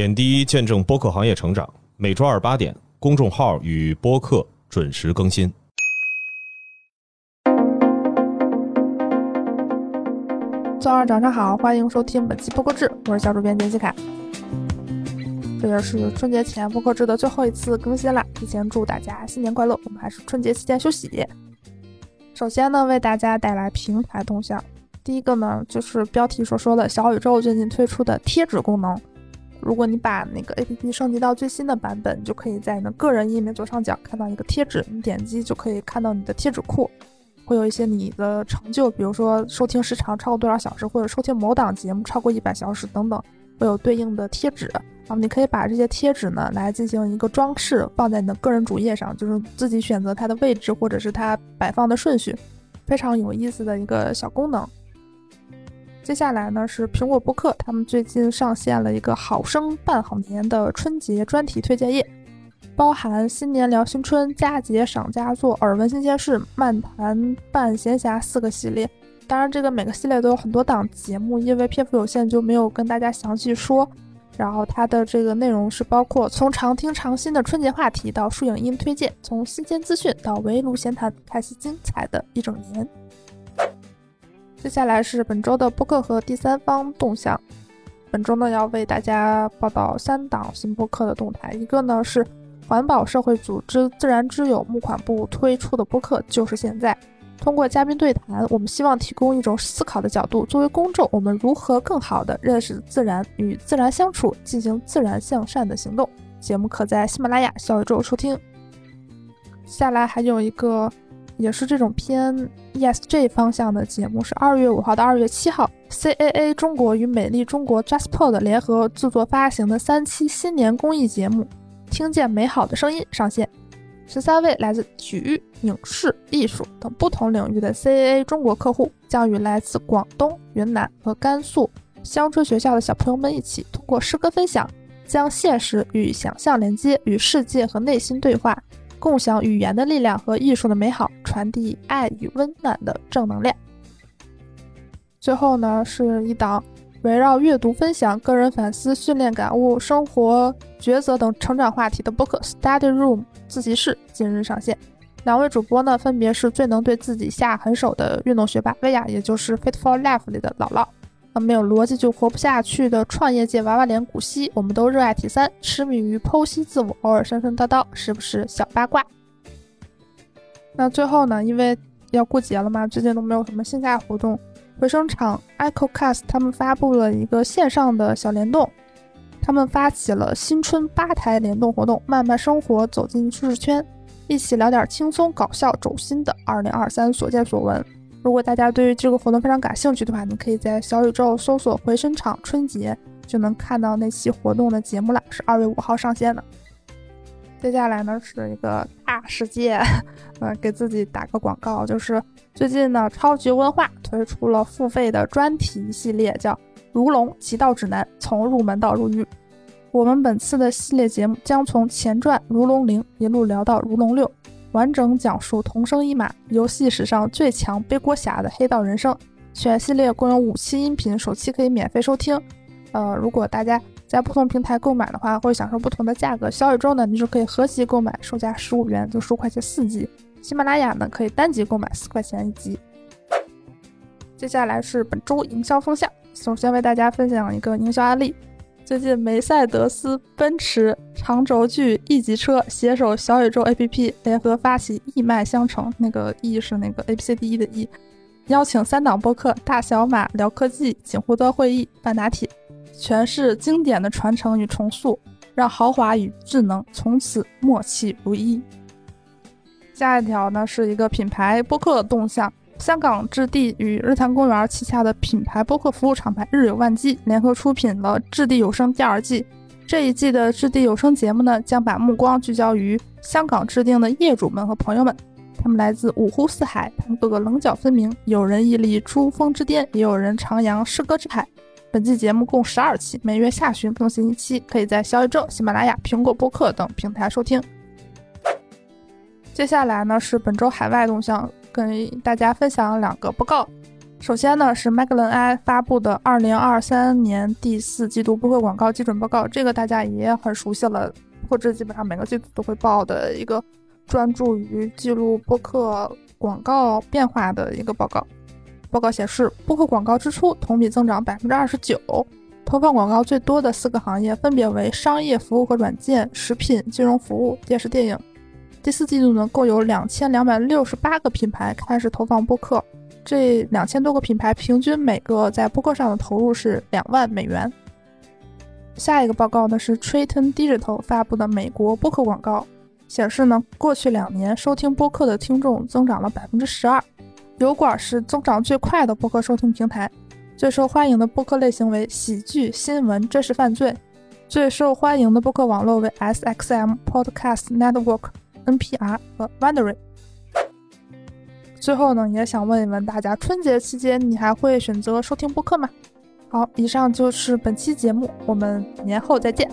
点滴见证播客行业成长。每周二八点，公众号与播客准时更新。早上早上好，欢迎收听本期播客志，我是小主编杰西卡。这也是春节前播客志的最后一次更新了，提前祝大家新年快乐。我们还是春节期间休息。首先呢，为大家带来平台动向。第一个呢，就是标题所说的小宇宙最近推出的贴纸功能。如果你把那个 APP 升级到最新的版本，就可以在你的个人页面左上角看到一个贴纸，你点击就可以看到你的贴纸库。会有一些你的成就，比如说收听时长超过多少小时，或者收听某档节目超过一百小时等等，会有对应的贴纸。那么，你可以把这些贴纸呢来进行一个装饰，放在你的个人主页上，就是自己选择它的位置或者是它摆放的顺序，非常有意思的一个小功能。接下来呢是苹果播客，他们最近上线了一个“好声伴好年”的春节专题推荐页。包含新年聊新春、佳节赏佳作、耳闻新鲜事、漫谈半闲暇四个系列。当然，这个每个系列都有很多档节目，因为篇幅有限，就没有跟大家详细说。然后它的这个内容是包括从常听常新的春节话题到树影音推荐，从新鲜资讯到围炉闲谈，开启精彩的一整年。接下来是本周的播客和第三方动向。本周呢，要为大家报道三档新播客的动态，一个呢是。环保社会组织自然之友募款部推出的播客就是现在。通过嘉宾对谈，我们希望提供一种思考的角度，作为公众，我们如何更好地认识自然，与自然相处，进行自然向善的行动。节目可在喜马拉雅、小宇宙收听。下来还有一个，也是这种偏 ESG 方向的节目，是二月五号到二月七号，CAA 中国与美丽中国 JustPod 联合制作发行的三期新年公益节目。听见美好的声音上线，十三位来自体育、影视、艺术等不同领域的 CAA 中国客户，将与来自广东、云南和甘肃乡村学校的小朋友们一起，通过诗歌分享，将现实与想象连接，与世界和内心对话，共享语言的力量和艺术的美好，传递爱与温暖的正能量。最后呢，是一档。围绕阅读、分享、个人反思、训练感悟、生活抉择等成长话题的播客 Study Room 自习室近日上线。两位主播呢，分别是最能对自己下狠手的运动学霸薇娅，也就是《Fit for Life》里的姥姥；那没有逻辑就活不下去的创业界娃娃脸古稀。我们都热爱体三，痴迷于剖析自我，偶尔神神叨叨，时不时小八卦。那最后呢，因为要过节了嘛，最近都没有什么线下活动。回声厂 EchoCast 他们发布了一个线上的小联动，他们发起了新春吧台联动活动，慢慢生活，走进舒适圈，一起聊点轻松搞笑、走心的2023所见所闻。如果大家对于这个活动非常感兴趣的话，你可以在小宇宙搜索“回声厂春节”，就能看到那期活动的节目了，是二月五号上线的。接下来呢是一个大世界，呃，给自己打个广告，就是最近呢，超级文化推出了付费的专题系列，叫《如龙奇道指南：从入门到入狱》。我们本次的系列节目将从前传如龙零一路聊到如龙六，完整讲述同生一马游戏史上最强背锅侠的黑道人生。全系列共有五期音频，首期可以免费收听。呃，如果大家。在不同平台购买的话，会享受不同的价格。小宇宙呢，你就可以合集购买，售价十五元，就十五块钱四集。喜马拉雅呢，可以单集购买，四块钱一集。接下来是本周营销风向，首先为大家分享一个营销案例。最近梅赛德斯奔驰长轴距 E 级车携手小宇宙 APP 联合发起“一脉相承”，那个 E 是那个 A B C D E 的 E，邀请三档播客：大小马聊科技、锦湖端会议、半拿铁。诠释经典的传承与重塑，让豪华与智能从此默契如一。下一条呢是一个品牌播客动向，香港置地与日坛公园旗下的品牌播客服务厂牌日有万机联合出品了《置地有声》第二季。这一季的置地有声节目呢，将把目光聚焦于香港制定的业主们和朋友们，他们来自五湖四海，他们个个棱角分明，有人屹立珠峰之巅，也有人徜徉诗歌之海。本季节目共十二期，每月下旬更新一期，可以在小宇宙、喜马拉雅、苹果播客等平台收听。接下来呢是本周海外动向，跟大家分享两个报告。首先呢是 m a g l a n i 发布的二零二三年第四季度播客广告基准报告，这个大家也很熟悉了，或者基本上每个季度都会报的一个专注于记录播客广告变化的一个报告。报告显示，播客广告支出同比增长百分之二十九，投放广告最多的四个行业分别为商业服务和软件、食品、金融服务、电视电影。第四季度呢，共有两千两百六十八个品牌开始投放播客。这两千多个品牌平均每个在播客上的投入是两万美元。下一个报告呢是 Triton Digital 发布的美国播客广告，显示呢过去两年收听播客的听众增长了百分之十二，油管是增长最快的播客收听平台，最受欢迎的播客类型为喜剧、新闻、真实犯罪，最受欢迎的播客网络为 SXM Podcast Network、NPR 和 Wondery。最后呢，也想问一问大家，春节期间你还会选择收听播客吗？好，以上就是本期节目，我们年后再见。